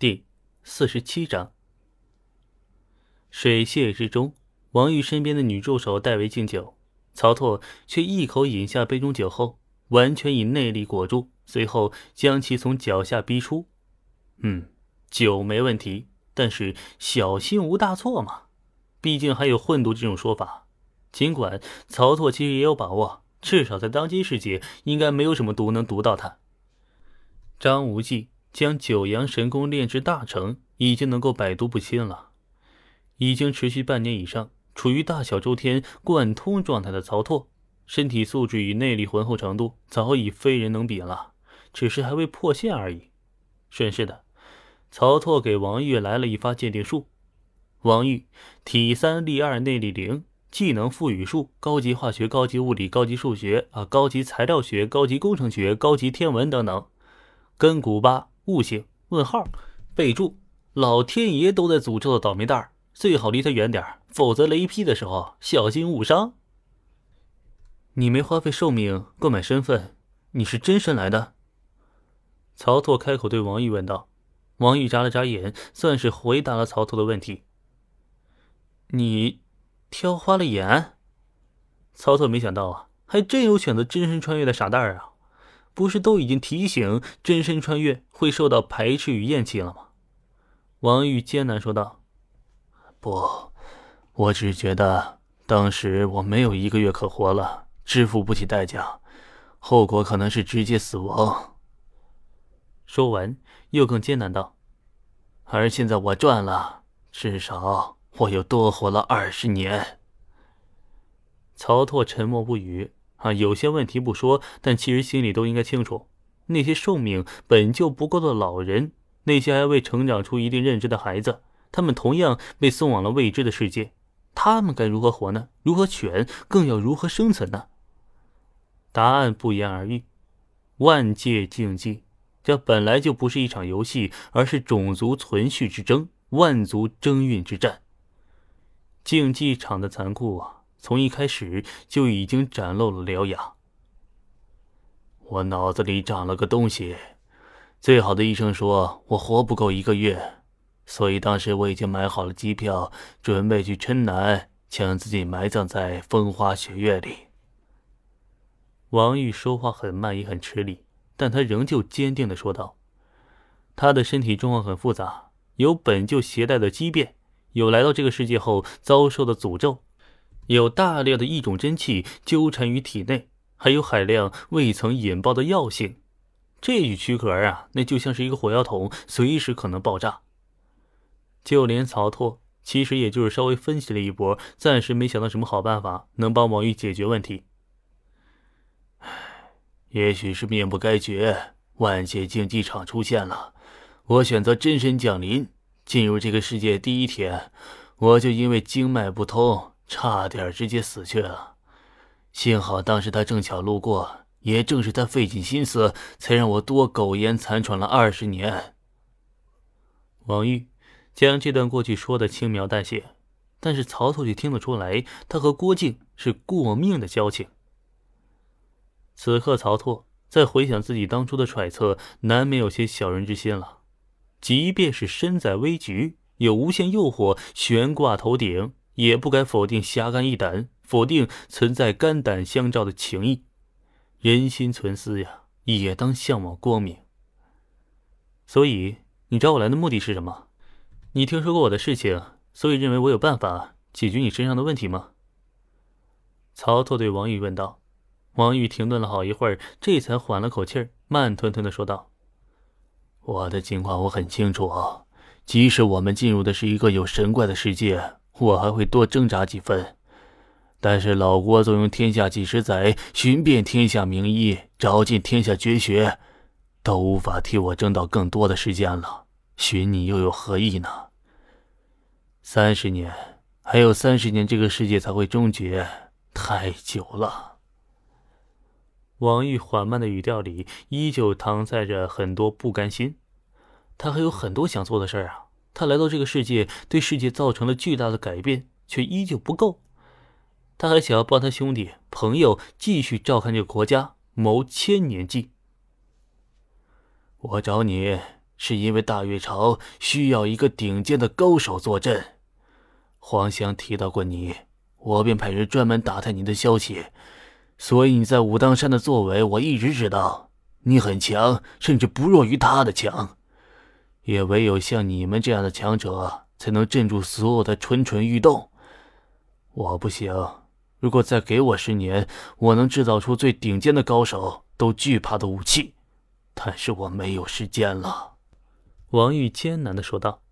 第四十七章。水榭之中，王玉身边的女助手代为敬酒，曹拓却一口饮下杯中酒后，完全以内力裹住，随后将其从脚下逼出。嗯，酒没问题，但是小心无大错嘛，毕竟还有混毒这种说法。尽管曹拓其实也有把握，至少在当今世界，应该没有什么毒能毒到他。张无忌。将九阳神功炼至大成，已经能够百毒不侵了。已经持续半年以上，处于大小周天贯通状态的曹拓，身体素质与内力浑厚程度早已非人能比了，只是还未破线而已。顺势的，曹拓给王玉来了一发鉴定术。王玉体三力二内力零，技能赋予术：高级化学、高级物理、高级数学啊，高级材料学、高级工程学、高级天文等等。根骨八。悟性？问号？备注：老天爷都在诅咒的倒霉蛋儿，最好离他远点否则雷劈的时候小心误伤。你没花费寿命购买身份，你是真身来的？曹拓开口对王玉问道。王玉眨了眨眼，算是回答了曹拓的问题。你挑花了眼？曹拓没想到啊，还真有选择真身穿越的傻蛋儿啊！不是都已经提醒真身穿越会受到排斥与厌弃了吗？王玉艰难说道：“不，我只觉得当时我没有一个月可活了，支付不起代价，后果可能是直接死亡。”说完，又更艰难道：“而现在我赚了，至少我又多活了二十年。”曹拓沉默不语。啊，有些问题不说，但其实心里都应该清楚。那些寿命本就不够的老人，那些还未成长出一定认知的孩子，他们同样被送往了未知的世界。他们该如何活呢？如何选？更要如何生存呢？答案不言而喻。万界竞技，这本来就不是一场游戏，而是种族存续之争，万族争运之战。竞技场的残酷啊！从一开始就已经展露了獠牙。我脑子里长了个东西，最好的医生说我活不够一个月，所以当时我已经买好了机票，准备去春南将自己埋葬在风花雪月里。王玉说话很慢，也很吃力，但他仍旧坚定的说道：“他的身体状况很复杂，有本就携带的畸变，有来到这个世界后遭受的诅咒。”有大量的异种真气纠缠于体内，还有海量未曾引爆的药性。这具躯壳啊，那就像是一个火药桶，随时可能爆炸。就连曹拓，其实也就是稍微分析了一波，暂时没想到什么好办法能帮王玉解决问题。唉，也许是命不该绝，万界竞技场出现了。我选择真身降临，进入这个世界第一天，我就因为经脉不通。差点直接死去了，幸好当时他正巧路过，也正是他费尽心思，才让我多苟延残喘了二十年。王玉将这段过去说的轻描淡写，但是曹操却听得出来，他和郭靖是过命的交情。此刻，曹拓在回想自己当初的揣测，难免有些小人之心了。即便是身在危局，有无限诱惑悬挂头顶。也不该否定侠肝义胆，否定存在肝胆相照的情谊。人心存私呀，也当向往光明。所以你找我来的目的是什么？你听说过我的事情，所以认为我有办法解决你身上的问题吗？曹操对王玉问道。王玉停顿了好一会儿，这才缓了口气儿，慢吞吞的说道：“我的情况我很清楚，即使我们进入的是一个有神怪的世界。”我还会多挣扎几分，但是老郭纵用天下几十载，寻遍天下名医，找尽天下绝学，都无法替我挣到更多的时间了。寻你又有何意呢？三十年，还有三十年，这个世界才会终结，太久了。王玉缓慢的语调里依旧搪塞着很多不甘心，他还有很多想做的事儿啊。他来到这个世界，对世界造成了巨大的改变，却依旧不够。他还想要帮他兄弟、朋友继续照看这个国家，谋千年计。我找你是因为大月朝需要一个顶尖的高手坐镇。黄香提到过你，我便派人专门打探你的消息。所以你在武当山的作为，我一直知道。你很强，甚至不弱于他的强。也唯有像你们这样的强者，才能镇住所有的蠢蠢欲动。我不行。如果再给我十年，我能制造出最顶尖的高手都惧怕的武器。但是我没有时间了。”王玉艰难的说道。